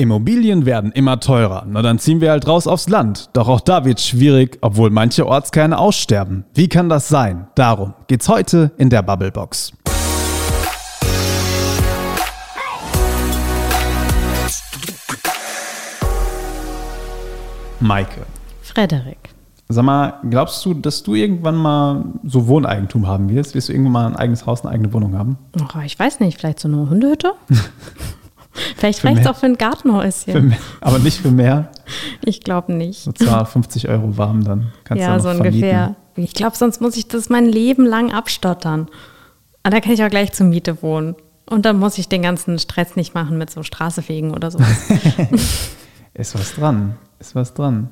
Immobilien werden immer teurer. Na dann ziehen wir halt raus aufs Land. Doch auch da wird schwierig, obwohl manche Ortskerne aussterben. Wie kann das sein? Darum geht's heute in der Bubblebox. Maike. Frederik. Sag mal, glaubst du, dass du irgendwann mal so Wohneigentum haben wirst? Wirst du irgendwann mal ein eigenes Haus, eine eigene Wohnung haben? Oh, ich weiß nicht, vielleicht so eine Hundehütte? Vielleicht reicht es auch für ein Gartenhäuschen. Mehr, aber nicht für mehr? Ich glaube nicht. So 250 Euro warm, dann kannst ja, du so ungefähr. Ich glaube, sonst muss ich das mein Leben lang abstottern. Und da kann ich auch gleich zur Miete wohnen. Und dann muss ich den ganzen Stress nicht machen mit so Straßefegen oder sowas. ist was dran. Ist was dran.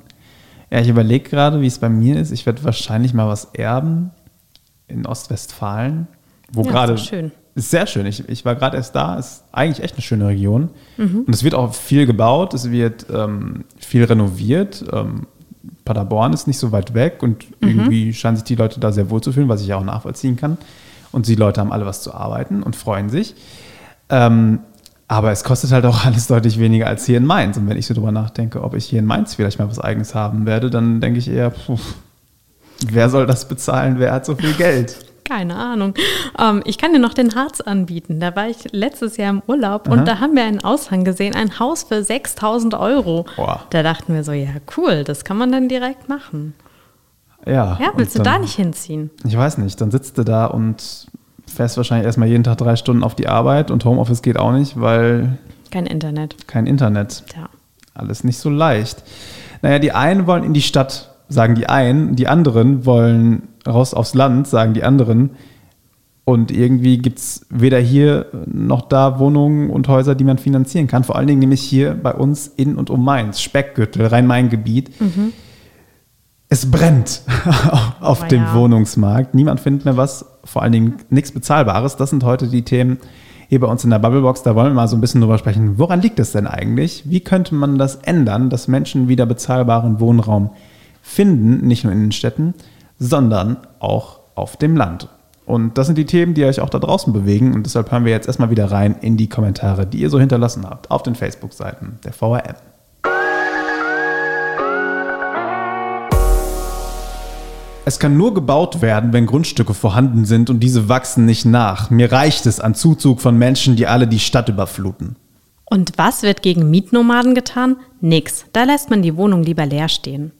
Ja, ich überlege gerade, wie es bei mir ist. Ich werde wahrscheinlich mal was erben in Ostwestfalen, wo ja, gerade schön. Ist sehr schön. Ich, ich war gerade erst da. Ist eigentlich echt eine schöne Region. Mhm. Und es wird auch viel gebaut. Es wird ähm, viel renoviert. Ähm, Paderborn ist nicht so weit weg und mhm. irgendwie scheinen sich die Leute da sehr wohl zu fühlen, was ich auch nachvollziehen kann. Und die Leute haben alle was zu arbeiten und freuen sich. Ähm, aber es kostet halt auch alles deutlich weniger als hier in Mainz. Und wenn ich so drüber nachdenke, ob ich hier in Mainz vielleicht mal was Eigenes haben werde, dann denke ich eher, puh, wer soll das bezahlen? Wer hat so viel Geld? Keine Ahnung. Ähm, ich kann dir noch den Harz anbieten. Da war ich letztes Jahr im Urlaub Aha. und da haben wir einen Aushang gesehen, ein Haus für 6000 Euro. Boah. Da dachten wir so, ja cool, das kann man dann direkt machen. Ja. Ja, willst du dann, da nicht hinziehen? Ich weiß nicht. Dann sitzt du da und fährst wahrscheinlich erstmal jeden Tag drei Stunden auf die Arbeit und Homeoffice geht auch nicht, weil. Kein Internet. Kein Internet. Ja. Alles nicht so leicht. Naja, die einen wollen in die Stadt, sagen die einen, die anderen wollen raus aufs Land, sagen die anderen. Und irgendwie gibt es weder hier noch da Wohnungen und Häuser, die man finanzieren kann. Vor allen Dingen nämlich hier bei uns in und um Mainz, Speckgürtel, Rhein-Main-Gebiet. Mhm. Es brennt auf oh, dem ja. Wohnungsmarkt. Niemand findet mehr was, vor allen Dingen nichts Bezahlbares. Das sind heute die Themen hier bei uns in der Bubblebox. Da wollen wir mal so ein bisschen drüber sprechen. Woran liegt es denn eigentlich? Wie könnte man das ändern, dass Menschen wieder bezahlbaren Wohnraum finden, nicht nur in den Städten, sondern auch auf dem Land. Und das sind die Themen, die euch auch da draußen bewegen. Und deshalb hören wir jetzt erstmal wieder rein in die Kommentare, die ihr so hinterlassen habt auf den Facebook-Seiten der VRM. Es kann nur gebaut werden, wenn Grundstücke vorhanden sind und diese wachsen nicht nach. Mir reicht es an Zuzug von Menschen, die alle die Stadt überfluten. Und was wird gegen Mietnomaden getan? Nix. Da lässt man die Wohnung lieber leer stehen.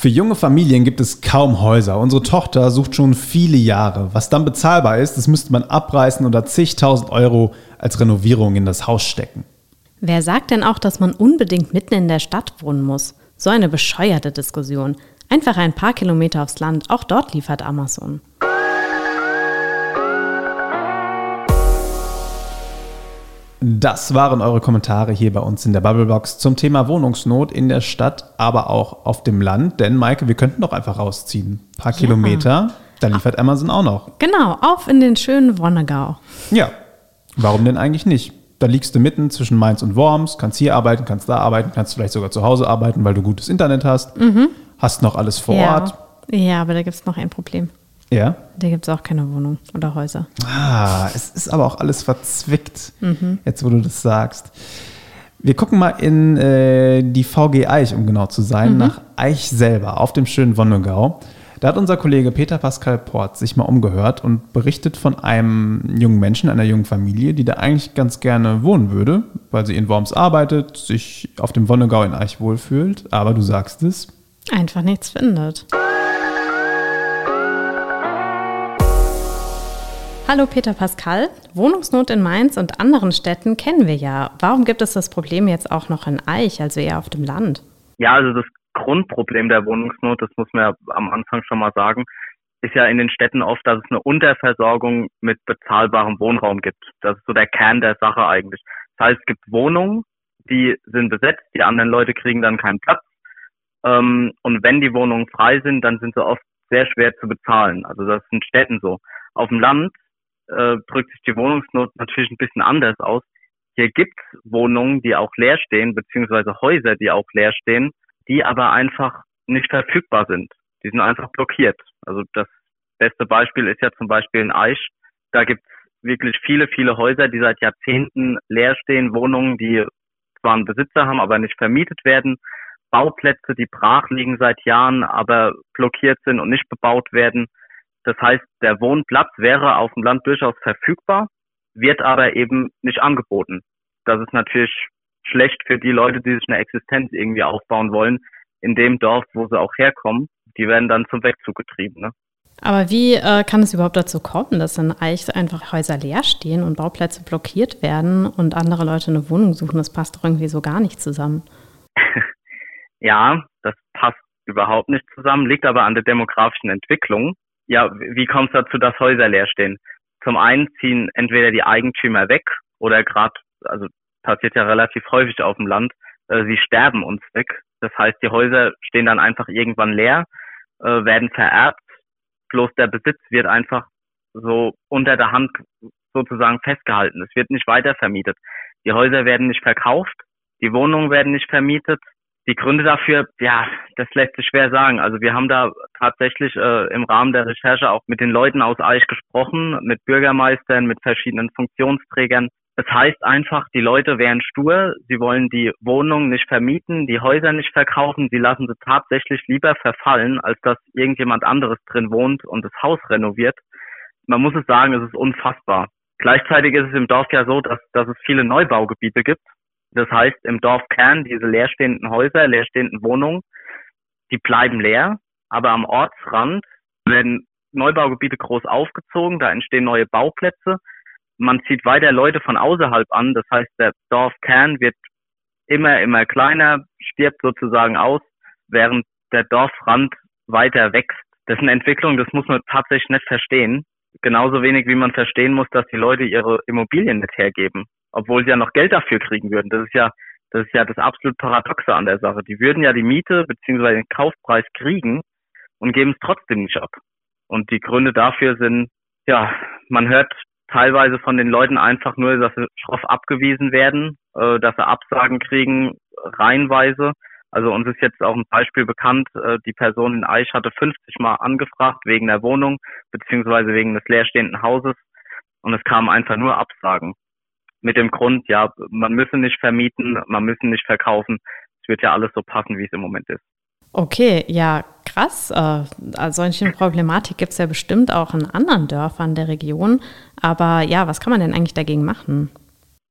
Für junge Familien gibt es kaum Häuser. Unsere Tochter sucht schon viele Jahre. Was dann bezahlbar ist, das müsste man abreißen oder zigtausend Euro als Renovierung in das Haus stecken. Wer sagt denn auch, dass man unbedingt mitten in der Stadt wohnen muss? So eine bescheuerte Diskussion. Einfach ein paar Kilometer aufs Land. Auch dort liefert Amazon. Das waren eure Kommentare hier bei uns in der Bubblebox zum Thema Wohnungsnot in der Stadt, aber auch auf dem Land. Denn, Maike, wir könnten doch einfach rausziehen. Ein paar ja. Kilometer, da liefert Amazon auch noch. Genau, auf in den schönen Wonnegau. Ja, warum denn eigentlich nicht? Da liegst du mitten zwischen Mainz und Worms, kannst hier arbeiten, kannst da arbeiten, kannst vielleicht sogar zu Hause arbeiten, weil du gutes Internet hast, mhm. hast noch alles vor ja. Ort. Ja, aber da gibt es noch ein Problem. Ja. Da gibt es auch keine Wohnung oder Häuser. Ah, es ist aber auch alles verzwickt, mhm. jetzt wo du das sagst. Wir gucken mal in äh, die VG Eich, um genau zu sein, mhm. nach Eich selber, auf dem schönen Wonnegau. Da hat unser Kollege Peter Pascal Port sich mal umgehört und berichtet von einem jungen Menschen, einer jungen Familie, die da eigentlich ganz gerne wohnen würde, weil sie in Worms arbeitet, sich auf dem Wonnegau in Eich wohlfühlt, aber du sagst es. Einfach nichts findet. Hallo Peter Pascal. Wohnungsnot in Mainz und anderen Städten kennen wir ja. Warum gibt es das Problem jetzt auch noch in Eich, also eher auf dem Land? Ja, also das Grundproblem der Wohnungsnot, das muss man ja am Anfang schon mal sagen, ist ja in den Städten oft, dass es eine Unterversorgung mit bezahlbarem Wohnraum gibt. Das ist so der Kern der Sache eigentlich. Das heißt, es gibt Wohnungen, die sind besetzt, die anderen Leute kriegen dann keinen Platz. Ähm, und wenn die Wohnungen frei sind, dann sind sie oft sehr schwer zu bezahlen. Also das ist in Städten so. Auf dem Land äh, drückt sich die Wohnungsnot natürlich ein bisschen anders aus. Hier gibt's Wohnungen, die auch leer stehen, beziehungsweise Häuser, die auch leer stehen, die aber einfach nicht verfügbar sind. Die sind einfach blockiert. Also das beste Beispiel ist ja zum Beispiel in Aisch. Da gibt's wirklich viele, viele Häuser, die seit Jahrzehnten leer stehen, Wohnungen, die zwar einen Besitzer haben, aber nicht vermietet werden. Bauplätze, die brach liegen seit Jahren, aber blockiert sind und nicht bebaut werden. Das heißt, der Wohnplatz wäre auf dem Land durchaus verfügbar, wird aber eben nicht angeboten. Das ist natürlich schlecht für die Leute, die sich eine Existenz irgendwie aufbauen wollen, in dem Dorf, wo sie auch herkommen. Die werden dann zum Wegzug getrieben. Ne? Aber wie äh, kann es überhaupt dazu kommen, dass in Eich einfach Häuser leer stehen und Bauplätze blockiert werden und andere Leute eine Wohnung suchen? Das passt doch irgendwie so gar nicht zusammen. ja, das passt überhaupt nicht zusammen, liegt aber an der demografischen Entwicklung. Ja, wie kommt es dazu, dass Häuser leer stehen? Zum einen ziehen entweder die Eigentümer weg oder gerade, also passiert ja relativ häufig auf dem Land, äh, sie sterben uns weg. Das heißt, die Häuser stehen dann einfach irgendwann leer, äh, werden vererbt bloß der Besitz wird einfach so unter der Hand sozusagen festgehalten. Es wird nicht weiter vermietet. Die Häuser werden nicht verkauft, die Wohnungen werden nicht vermietet. Die Gründe dafür, ja, das lässt sich schwer sagen. Also wir haben da tatsächlich äh, im Rahmen der Recherche auch mit den Leuten aus Eich gesprochen, mit Bürgermeistern, mit verschiedenen Funktionsträgern. Das heißt einfach, die Leute wären stur, sie wollen die Wohnungen nicht vermieten, die Häuser nicht verkaufen, sie lassen sie tatsächlich lieber verfallen, als dass irgendjemand anderes drin wohnt und das Haus renoviert. Man muss es sagen, es ist unfassbar. Gleichzeitig ist es im Dorf ja so, dass, dass es viele Neubaugebiete gibt. Das heißt, im Dorfkern diese leerstehenden Häuser, leerstehenden Wohnungen, die bleiben leer, aber am Ortsrand werden Neubaugebiete groß aufgezogen, da entstehen neue Bauplätze man zieht weiter Leute von außerhalb an. Das heißt, der Dorfkern wird immer, immer kleiner, stirbt sozusagen aus, während der Dorfrand weiter wächst. Das ist eine Entwicklung, das muss man tatsächlich nicht verstehen. Genauso wenig wie man verstehen muss, dass die Leute ihre Immobilien nicht hergeben, obwohl sie ja noch Geld dafür kriegen würden. Das ist ja, das ist ja das absolut Paradoxe an der Sache. Die würden ja die Miete bzw. den Kaufpreis kriegen und geben es trotzdem nicht ab. Und die Gründe dafür sind, ja, man hört teilweise von den Leuten einfach nur, dass sie schroff abgewiesen werden, äh, dass sie Absagen kriegen, reihenweise. Also uns ist jetzt auch ein Beispiel bekannt, äh, die Person in Eich hatte 50 Mal angefragt wegen der Wohnung beziehungsweise wegen des leerstehenden Hauses und es kamen einfach nur Absagen. Mit dem Grund, ja, man müsse nicht vermieten, man müsse nicht verkaufen. Es wird ja alles so passen, wie es im Moment ist. Okay, ja, krass. Äh, also solche Problematik gibt es ja bestimmt auch in anderen Dörfern der Region. Aber ja, was kann man denn eigentlich dagegen machen?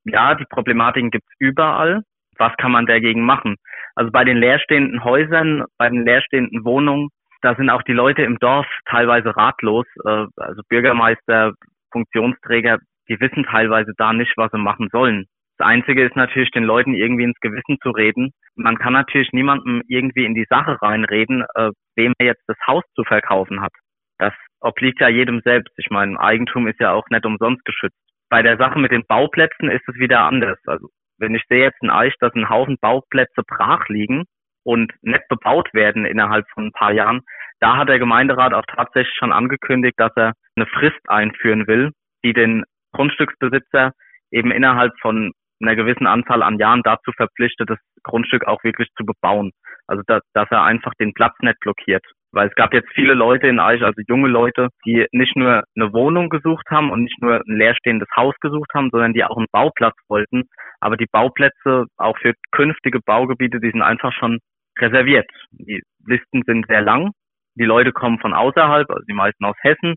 Ja, die Problematiken gibt es überall. Was kann man dagegen machen? Also bei den leerstehenden Häusern, bei den leerstehenden Wohnungen, da sind auch die Leute im Dorf teilweise ratlos. Äh, also Bürgermeister, Funktionsträger, die wissen teilweise da nicht, was sie machen sollen. Das Einzige ist natürlich, den Leuten irgendwie ins Gewissen zu reden. Man kann natürlich niemandem irgendwie in die Sache reinreden, äh, wem er jetzt das Haus zu verkaufen hat. Das obliegt ja jedem selbst. Ich meine, Eigentum ist ja auch nicht umsonst geschützt. Bei der Sache mit den Bauplätzen ist es wieder anders. Also wenn ich sehe jetzt in Eich, dass ein Haufen Bauplätze brach liegen und nicht bebaut werden innerhalb von ein paar Jahren, da hat der Gemeinderat auch tatsächlich schon angekündigt, dass er eine Frist einführen will, die den Grundstücksbesitzer eben innerhalb von einer gewissen Anzahl an Jahren dazu verpflichtet, das Grundstück auch wirklich zu bebauen. Also dass, dass er einfach den Platz nicht blockiert. Weil es gab jetzt viele Leute in Eich, also junge Leute, die nicht nur eine Wohnung gesucht haben und nicht nur ein leerstehendes Haus gesucht haben, sondern die auch einen Bauplatz wollten. Aber die Bauplätze auch für künftige Baugebiete, die sind einfach schon reserviert. Die Listen sind sehr lang. Die Leute kommen von außerhalb, also die meisten aus Hessen.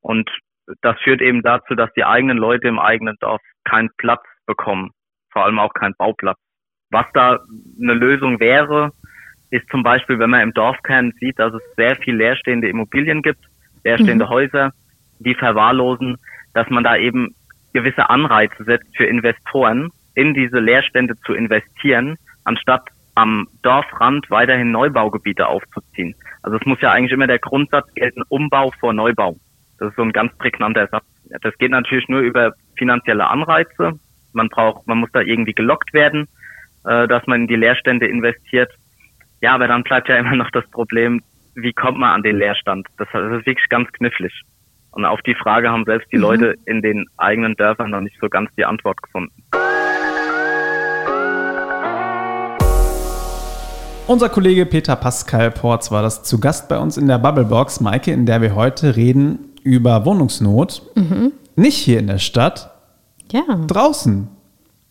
Und das führt eben dazu, dass die eigenen Leute im eigenen Dorf keinen Platz bekommen, vor allem auch keinen Bauplatz. Was da eine Lösung wäre, ist zum Beispiel, wenn man im Dorfkern sieht, dass es sehr viel leerstehende Immobilien gibt, leerstehende mhm. Häuser, die verwahrlosen, dass man da eben gewisse Anreize setzt für Investoren, in diese Leerstände zu investieren, anstatt am Dorfrand weiterhin Neubaugebiete aufzuziehen. Also es muss ja eigentlich immer der Grundsatz gelten, Umbau vor Neubau. Das ist so ein ganz prägnanter Satz. Das geht natürlich nur über finanzielle Anreize, man braucht, man muss da irgendwie gelockt werden, äh, dass man in die Leerstände investiert. Ja, aber dann bleibt ja immer noch das Problem, wie kommt man an den Leerstand? Das, das ist wirklich ganz knifflig. Und auf die Frage haben selbst die mhm. Leute in den eigenen Dörfern noch nicht so ganz die Antwort gefunden. Unser Kollege Peter Pascal Porz war das zu Gast bei uns in der Bubblebox, Maike, in der wir heute reden über Wohnungsnot. Mhm. Nicht hier in der Stadt, ja. Draußen.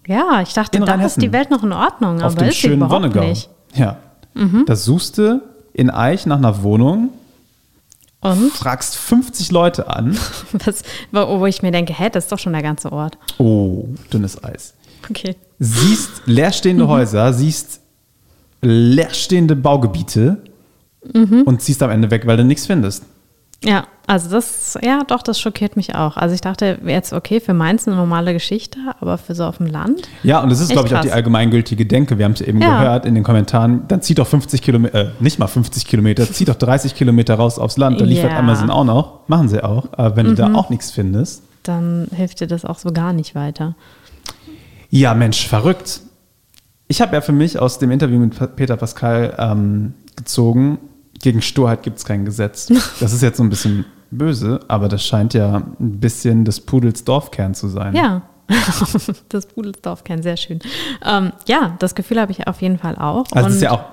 Ja, ich dachte, da ist die Welt noch in Ordnung, Auf aber dem ist sie schönen überhaupt Wonnegau. nicht. Ja. Da suchst du in Eich nach einer Wohnung, Und fragst 50 Leute an. was, wo, wo ich mir denke, hä, das ist doch schon der ganze Ort. Oh, dünnes Eis. Okay. Siehst leerstehende Häuser, siehst leerstehende Baugebiete und ziehst am Ende weg, weil du nichts findest. Ja, also das, ja, doch, das schockiert mich auch. Also ich dachte jetzt, okay, für Mainz eine normale Geschichte, aber für so auf dem Land. Ja, und das ist, glaube ich, auch die krass. allgemeingültige Denke. Wir haben es eben Ja. gehört in den Kommentaren. Dann zieht doch 50 Kilometer, äh, nicht mal 50 Kilometer, zieht doch 30 Kilometer raus aufs Land. Da liefert Ja. Amazon auch noch. Machen sie auch. Aber wenn du da auch nichts findest. Dann hilft dir das auch so gar nicht weiter. Ja, Mensch, verrückt. Ich habe ja für mich aus dem Interview mit Peter Pascal ähm, gezogen, gegen Sturheit gibt es kein Gesetz. Das ist jetzt so ein bisschen böse, aber das scheint ja ein bisschen des Pudels Dorfkern zu sein. Ja, das Pudelsdorf kennen, sehr schön. Ähm, ja, das Gefühl habe ich auf jeden Fall auch. Also es ist ja auch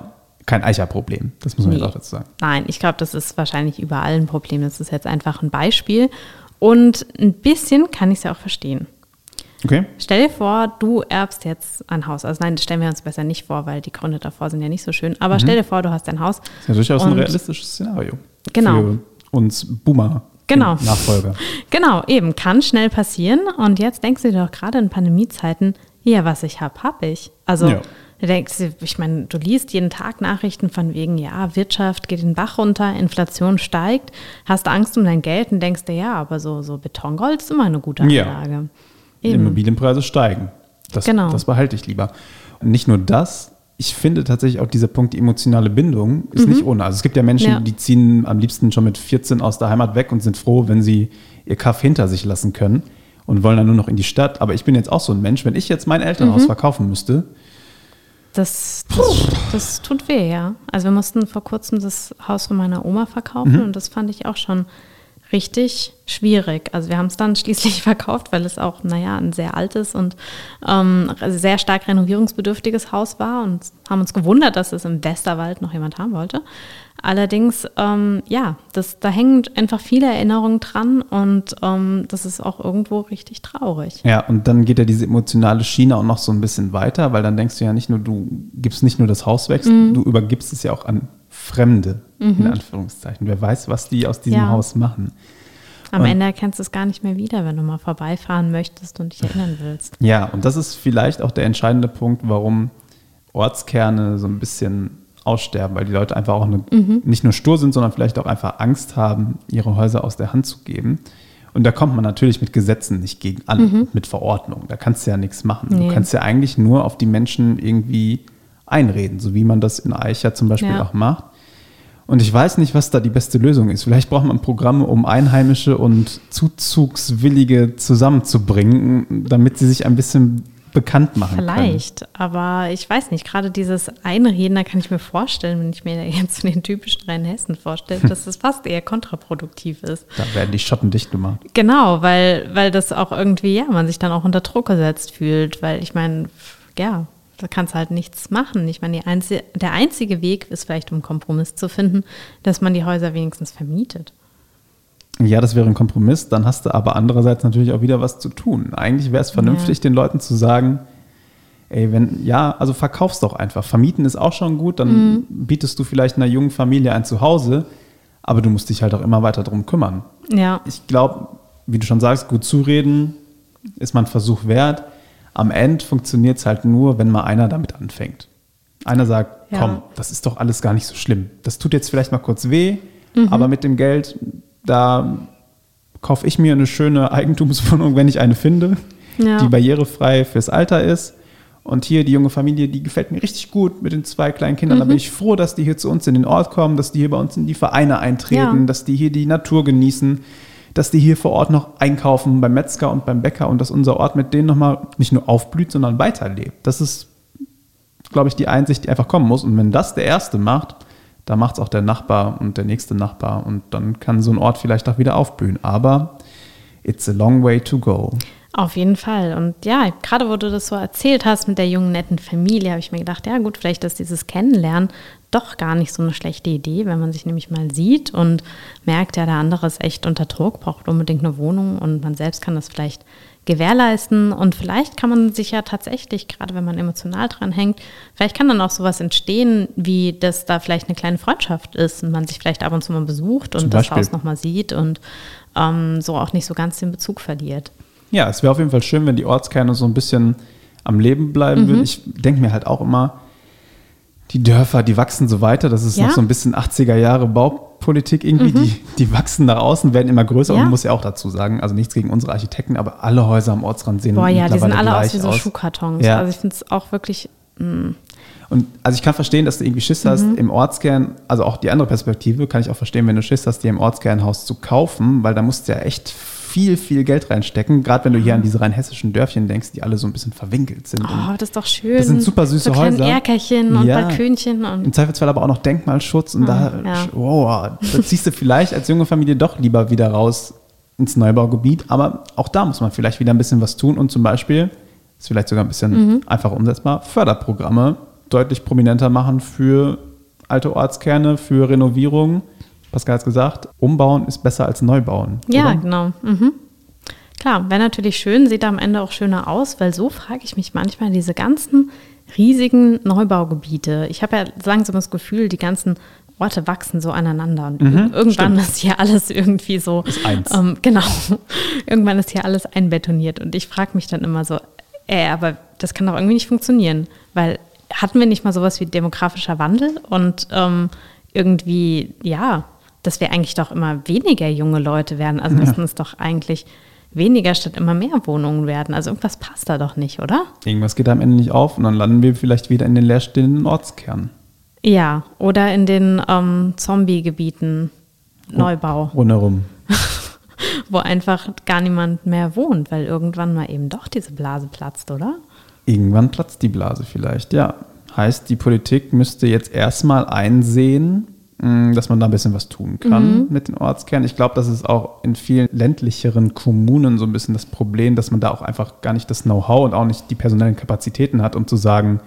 kein Eicher-Problem, das muss man Nee. jetzt auch dazu sagen. Nein, ich glaube, das ist wahrscheinlich überall ein Problem. Das ist jetzt einfach ein Beispiel. Und ein bisschen kann ich es ja auch verstehen. Okay? Stell dir vor, du erbst jetzt ein Haus. Also nein, das stellen wir uns besser nicht vor, weil die Gründe davor sind ja nicht so schön. Aber stell dir vor, du hast ein Haus. Mhm. Ist ja durchaus ein realistisches Szenario. Genau. Für uns Boomer. Genau. Nachfolger. Genau, eben, kann schnell passieren. Und jetzt denkst du dir doch gerade in Pandemiezeiten, ja, was ich habe, habe ich. Also Ja. du denkst, ich meine, du liest jeden Tag Nachrichten von wegen, ja, Wirtschaft geht den Bach runter, Inflation steigt, hast Angst um dein Geld und denkst dir, ja, aber so, so Betongold ist immer eine gute Ja. Anlage. Die Eben. Immobilienpreise steigen. Das, Genau. das behalte ich lieber. Und nicht nur das, ich finde tatsächlich auch dieser Punkt, die emotionale Bindung ist nicht ohne. Also es gibt ja Menschen, Mhm. Ja. die ziehen am liebsten schon mit 14 aus der Heimat weg und sind froh, wenn sie ihr Kaff hinter sich lassen können und wollen dann nur noch in die Stadt. Aber ich bin jetzt auch so ein Mensch, wenn ich jetzt mein Elternhaus Mhm. verkaufen müsste, Das, das, das tut weh, ja. Also wir mussten vor kurzem das Haus von meiner Oma verkaufen und das fand ich auch schon richtig schwierig. Also wir haben es dann schließlich verkauft, weil es auch, naja, ein sehr altes und ähm, sehr stark renovierungsbedürftiges Haus war und haben uns gewundert, dass es im Westerwald noch jemand haben wollte. Allerdings, ähm, ja, das, da hängen einfach viele Erinnerungen dran und ähm, das ist auch irgendwo richtig traurig. Ja, und dann geht ja diese emotionale Schiene auch noch so ein bisschen weiter, weil dann denkst du ja nicht nur, du gibst nicht nur das Haus weg, Mhm. du übergibst es ja auch an Fremde, in Anführungszeichen. Wer weiß, was die aus diesem Ja. Haus machen. Am Und- Ende erkennst du es gar nicht mehr wieder, wenn du mal vorbeifahren möchtest und dich erinnern willst. Ja, und das ist vielleicht auch der entscheidende Punkt, warum Ortskerne so ein bisschen aussterben, weil die Leute einfach auch eine, nicht nur stur sind, sondern vielleicht auch einfach Angst haben, ihre Häuser aus der Hand zu geben. Und da kommt man natürlich mit Gesetzen nicht gegen an, mit Verordnungen. Da kannst du ja nichts machen. Nee. Du kannst ja eigentlich nur auf die Menschen irgendwie einreden, so wie man das in Eicher zum Beispiel Ja. auch macht. Und ich weiß nicht, was da die beste Lösung ist. Vielleicht braucht man Programme, um Einheimische und Zuzugswillige zusammenzubringen, damit sie sich ein bisschen bekannt machen können. Vielleicht, aber ich weiß nicht, gerade dieses Einreden, da kann ich mir vorstellen, wenn ich mir jetzt den typischen Rheinhessen vorstelle, dass das fast eher kontraproduktiv ist. Da werden die Schotten dicht gemacht. Genau, weil, weil das auch irgendwie, ja, man sich dann auch unter Druck gesetzt fühlt, weil ich meine, ja, da kannst du halt nichts machen. Ich meine, einzi der einzige Weg ist vielleicht, um einen Kompromiss zu finden, dass man die Häuser wenigstens vermietet. Ja, das wäre ein Kompromiss. Dann hast du aber andererseits natürlich auch wieder was zu tun. Eigentlich wäre es vernünftig, den Leuten zu sagen, ey, wenn, ja, also verkauf's doch einfach. Vermieten ist auch schon gut, dann bietest du vielleicht einer jungen Familie ein Zuhause, aber du musst dich halt auch immer weiter drum kümmern. Ja, Ich glaube, wie du schon sagst, gut zureden ist man Versuch wert. Am Ende funktioniert es halt nur, wenn mal einer damit anfängt. Einer sagt, Ja. komm, das ist doch alles gar nicht so schlimm. Das tut jetzt vielleicht mal kurz weh, Mhm. aber mit dem Geld, da kaufe ich mir eine schöne Eigentumswohnung, wenn ich eine finde, Ja. die barrierefrei fürs Alter ist. Und hier die junge Familie, die gefällt mir richtig gut mit den zwei kleinen Kindern. Mhm. Da bin ich froh, dass die hier zu uns in den Ort kommen, dass die hier bei uns in die Vereine eintreten, Ja. dass die hier die Natur genießen, dass die hier vor Ort noch einkaufen beim Metzger und beim Bäcker und dass unser Ort mit denen nochmal nicht nur aufblüht, sondern weiterlebt. Das ist, glaube ich, die Einsicht, die einfach kommen muss. Und wenn das der Erste macht, dann macht es auch der Nachbar und der nächste Nachbar und dann kann so ein Ort vielleicht auch wieder aufblühen. Aber it's a long way to go. Auf jeden Fall. Und ja, gerade wo du das so erzählt hast mit der jungen, netten Familie, habe ich mir gedacht, ja gut, vielleicht ist dieses Kennenlernen doch gar nicht so eine schlechte Idee, wenn man sich nämlich mal sieht und merkt, ja, der andere ist echt unter Druck, braucht unbedingt eine Wohnung und man selbst kann das vielleicht gewährleisten. Und vielleicht kann man sich ja tatsächlich, gerade wenn man emotional dran hängt, vielleicht kann dann auch sowas entstehen, wie dass da vielleicht eine kleine Freundschaft ist und man sich vielleicht ab und zu mal besucht und das Haus nochmal sieht und ähm, so auch nicht so ganz den Bezug verliert. Ja, es wäre auf jeden Fall schön, wenn die Ortskerne so ein bisschen am Leben bleiben mhm. würden. Ich denke mir halt auch immer, die Dörfer, die wachsen so weiter. Das ist ja? noch so ein bisschen 80er Jahre Baupolitik irgendwie. Mhm. Die, die wachsen nach außen, werden immer größer. Ja. Und man muss ja auch dazu sagen, also nichts gegen unsere Architekten, aber alle Häuser am Ortsrand sehen Boah, ja, die sind alle aus wie so aus. Schuhkartons. Ja. Also ich finde es auch wirklich. Mh. Mm. Und also ich kann verstehen, dass du irgendwie Schiss hast, mhm. im Ortskern, also auch die andere Perspektive, kann ich auch verstehen, wenn du Schiss hast, dir im Ortskern ein Haus zu kaufen, weil da musst du ja echt viel, viel Geld reinstecken. Gerade wenn du hier an diese rein hessischen Dörfchen denkst, die alle so ein bisschen verwinkelt sind. Oh, das ist doch schön. Das sind super süße so Häuser. Erkerchen und ja. Balkönchen. Und Im Zweifelsfall aber auch noch Denkmalschutz. Und oh, da, ja. wow, da ziehst du vielleicht als junge Familie doch lieber wieder raus ins Neubaugebiet. Aber auch da muss man vielleicht wieder ein bisschen was tun und zum Beispiel, ist vielleicht sogar ein bisschen mhm. einfacher umsetzbar, Förderprogramme deutlich prominenter machen für alte Ortskerne, für Renovierung Pascal hat es gesagt, umbauen ist besser als neubauen. Ja, oder? genau. Mhm. Klar, wäre natürlich schön, sieht am Ende auch schöner aus, weil so frage ich mich manchmal, diese ganzen riesigen Neubaugebiete. Ich habe ja langsam das Gefühl, die ganzen Orte wachsen so aneinander und mhm, irgendwann stimmt. ist hier alles irgendwie so. Ist eins. Ähm, genau. irgendwann ist hier alles einbetoniert und ich frage mich dann immer so, äh, aber das kann doch irgendwie nicht funktionieren, weil hatten wir nicht mal sowas wie demografischer Wandel und ähm, irgendwie, ja, dass wir eigentlich doch immer weniger junge Leute werden. Also ja. müssten es doch eigentlich weniger statt immer mehr Wohnungen werden. Also irgendwas passt da doch nicht, oder? Irgendwas geht am Ende nicht auf und dann landen wir vielleicht wieder in den leerstehenden Ortskernen. Ja, oder in den ähm, Zombie-Gebieten Neubau. Rundherum. Wo einfach gar niemand mehr wohnt, weil irgendwann mal eben doch diese Blase platzt, oder? Irgendwann platzt die Blase vielleicht, ja. Heißt, die Politik müsste jetzt erstmal einsehen, dass man da ein bisschen was tun kann mhm. mit den Ortskernen. Ich glaube, das ist auch in vielen ländlicheren Kommunen so ein bisschen das Problem, dass man da auch einfach gar nicht das Know-how und auch nicht die personellen Kapazitäten hat, um zu sagen,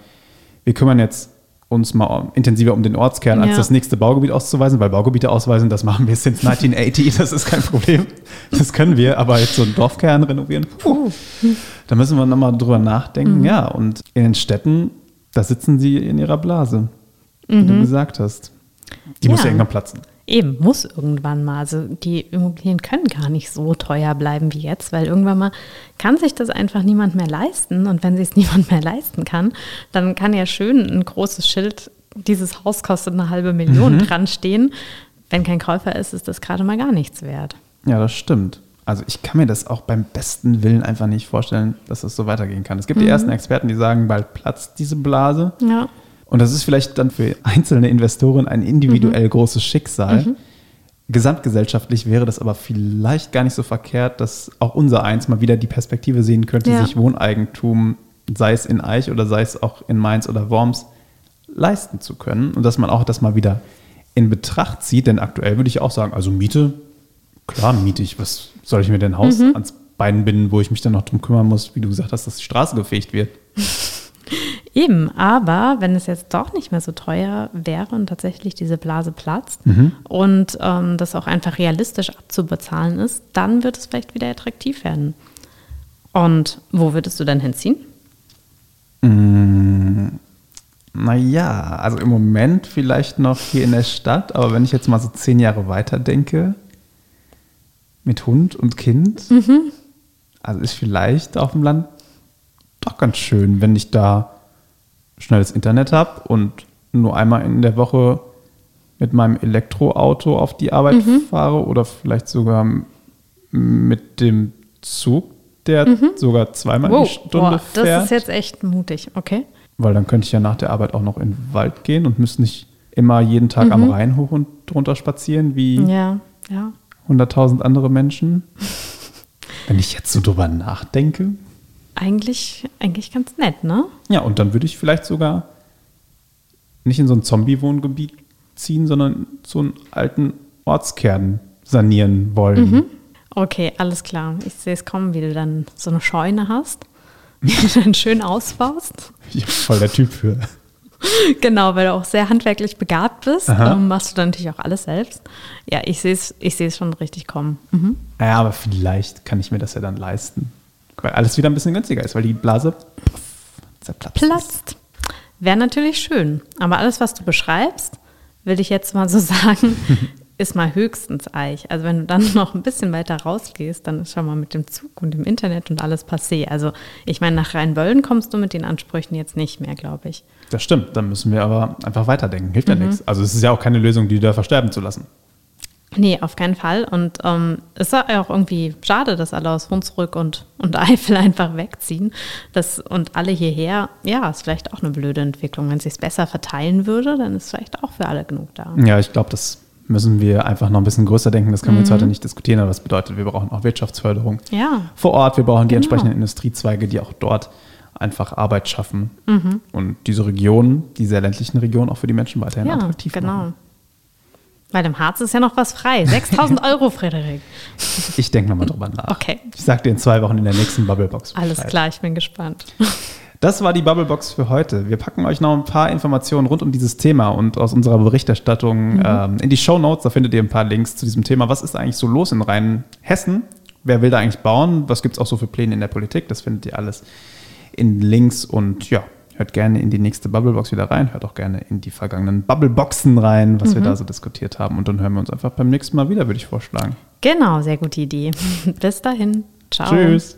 wir kümmern jetzt uns mal intensiver um den Ortskern, als ja. das nächste Baugebiet auszuweisen, weil Baugebiete ausweisen, das machen wir since 1980, das ist kein Problem. Das können wir, aber jetzt so einen Dorfkern renovieren, puh, da müssen wir nochmal drüber nachdenken. Mhm. Ja, und in den Städten, da sitzen sie in ihrer Blase, wie du mhm. gesagt hast. Die ja. muss ja irgendwann platzen. Eben, muss irgendwann mal. Also die Immobilien können gar nicht so teuer bleiben wie jetzt, weil irgendwann mal kann sich das einfach niemand mehr leisten. Und wenn sich es niemand mehr leisten kann, dann kann ja schön ein großes Schild, dieses Haus kostet eine halbe Million mhm. dran stehen. Wenn kein Käufer ist, ist das gerade mal gar nichts wert. Ja, das stimmt. Also ich kann mir das auch beim besten Willen einfach nicht vorstellen, dass das so weitergehen kann. Es gibt mhm. die ersten Experten, die sagen, bald platzt diese Blase. Ja. Und das ist vielleicht dann für einzelne Investoren ein individuell mhm. großes Schicksal. Mhm. Gesamtgesellschaftlich wäre das aber vielleicht gar nicht so verkehrt, dass auch unser Eins mal wieder die Perspektive sehen könnte, ja. sich Wohneigentum, sei es in Eich oder sei es auch in Mainz oder Worms, leisten zu können. Und dass man auch das mal wieder in Betracht zieht. Denn aktuell würde ich auch sagen, also Miete, klar miete ich. Was soll ich mir denn Haus mhm. ans Bein binden, wo ich mich dann noch drum kümmern muss, wie du gesagt hast, dass die Straße gefegt wird? Eben, aber wenn es jetzt doch nicht mehr so teuer wäre und tatsächlich diese Blase platzt mhm. und ähm, das auch einfach realistisch abzubezahlen ist, dann wird es vielleicht wieder attraktiv werden. Und wo würdest du dann hinziehen? Mm, naja, also im Moment vielleicht noch hier in der Stadt, aber wenn ich jetzt mal so zehn Jahre weiter denke, mit Hund und Kind, mhm. also ist vielleicht auf dem Land doch ganz schön, wenn ich da schnelles Internet habe und nur einmal in der Woche mit meinem Elektroauto auf die Arbeit mhm. fahre oder vielleicht sogar mit dem Zug, der mhm. sogar zweimal wow. die Stunde Boah, fährt. Das ist jetzt echt mutig, okay. Weil dann könnte ich ja nach der Arbeit auch noch in den Wald gehen und müsste nicht immer jeden Tag mhm. am Rhein hoch und drunter spazieren wie ja, ja. 100.000 andere Menschen. Wenn ich jetzt so drüber nachdenke. Eigentlich, eigentlich ganz nett, ne? Ja, und dann würde ich vielleicht sogar nicht in so ein Zombie-Wohngebiet ziehen, sondern so einen alten Ortskern sanieren wollen. Mhm. Okay, alles klar. Ich sehe es kommen, wie du dann so eine Scheune hast, die du dann schön ausbaust. Ich bin voll der Typ für. Genau, weil du auch sehr handwerklich begabt bist, ähm, machst du dann natürlich auch alles selbst. Ja, ich sehe es ich schon richtig kommen. Mhm. Ja, aber vielleicht kann ich mir das ja dann leisten weil alles wieder ein bisschen günstiger ist, weil die Blase zerplatzt. Platzt. Wäre natürlich schön. Aber alles, was du beschreibst, will ich jetzt mal so sagen, ist mal höchstens Eich. Also wenn du dann noch ein bisschen weiter rausgehst, dann ist schon mal mit dem Zug und dem Internet und alles passé. Also ich meine, nach Rheinböllen kommst du mit den Ansprüchen jetzt nicht mehr, glaube ich. Das stimmt, dann müssen wir aber einfach weiterdenken. Hilft ja mhm. nichts. Also es ist ja auch keine Lösung, die da versterben zu lassen. Nee, auf keinen Fall. Und ähm, es ist auch irgendwie schade, dass alle aus Hunsrück und, und Eifel einfach wegziehen. Das, und alle hierher, ja, ist vielleicht auch eine blöde Entwicklung. Wenn es sich besser verteilen würde, dann ist vielleicht auch für alle genug da. Ja, ich glaube, das müssen wir einfach noch ein bisschen größer denken. Das können wir jetzt mhm. heute nicht diskutieren, aber das bedeutet, wir brauchen auch Wirtschaftsförderung ja. vor Ort. Wir brauchen die genau. entsprechenden Industriezweige, die auch dort einfach Arbeit schaffen mhm. und diese Regionen, die sehr ländlichen Regionen auch für die Menschen weiterhin ja, attraktiv genau. machen. Weil im Harz ist ja noch was frei. 6000 Euro, Frederik. Ich denke nochmal drüber nach. Okay. Ich sage dir in zwei Wochen in der nächsten Bubblebox. Alles klar, ich bin gespannt. Das war die Bubblebox für heute. Wir packen euch noch ein paar Informationen rund um dieses Thema und aus unserer Berichterstattung mhm. ähm, in die Show Notes. Da findet ihr ein paar Links zu diesem Thema. Was ist eigentlich so los in Rheinhessen? Wer will da eigentlich bauen? Was gibt es auch so für Pläne in der Politik? Das findet ihr alles in Links und ja, hört gerne in die nächste Bubblebox wieder rein. Hört auch gerne in die vergangenen Bubbleboxen rein, was mhm. wir da so diskutiert haben. Und dann hören wir uns einfach beim nächsten Mal wieder, würde ich vorschlagen. Genau, sehr gute Idee. Bis dahin. Ciao. Tschüss.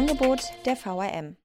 Angebot der VRM.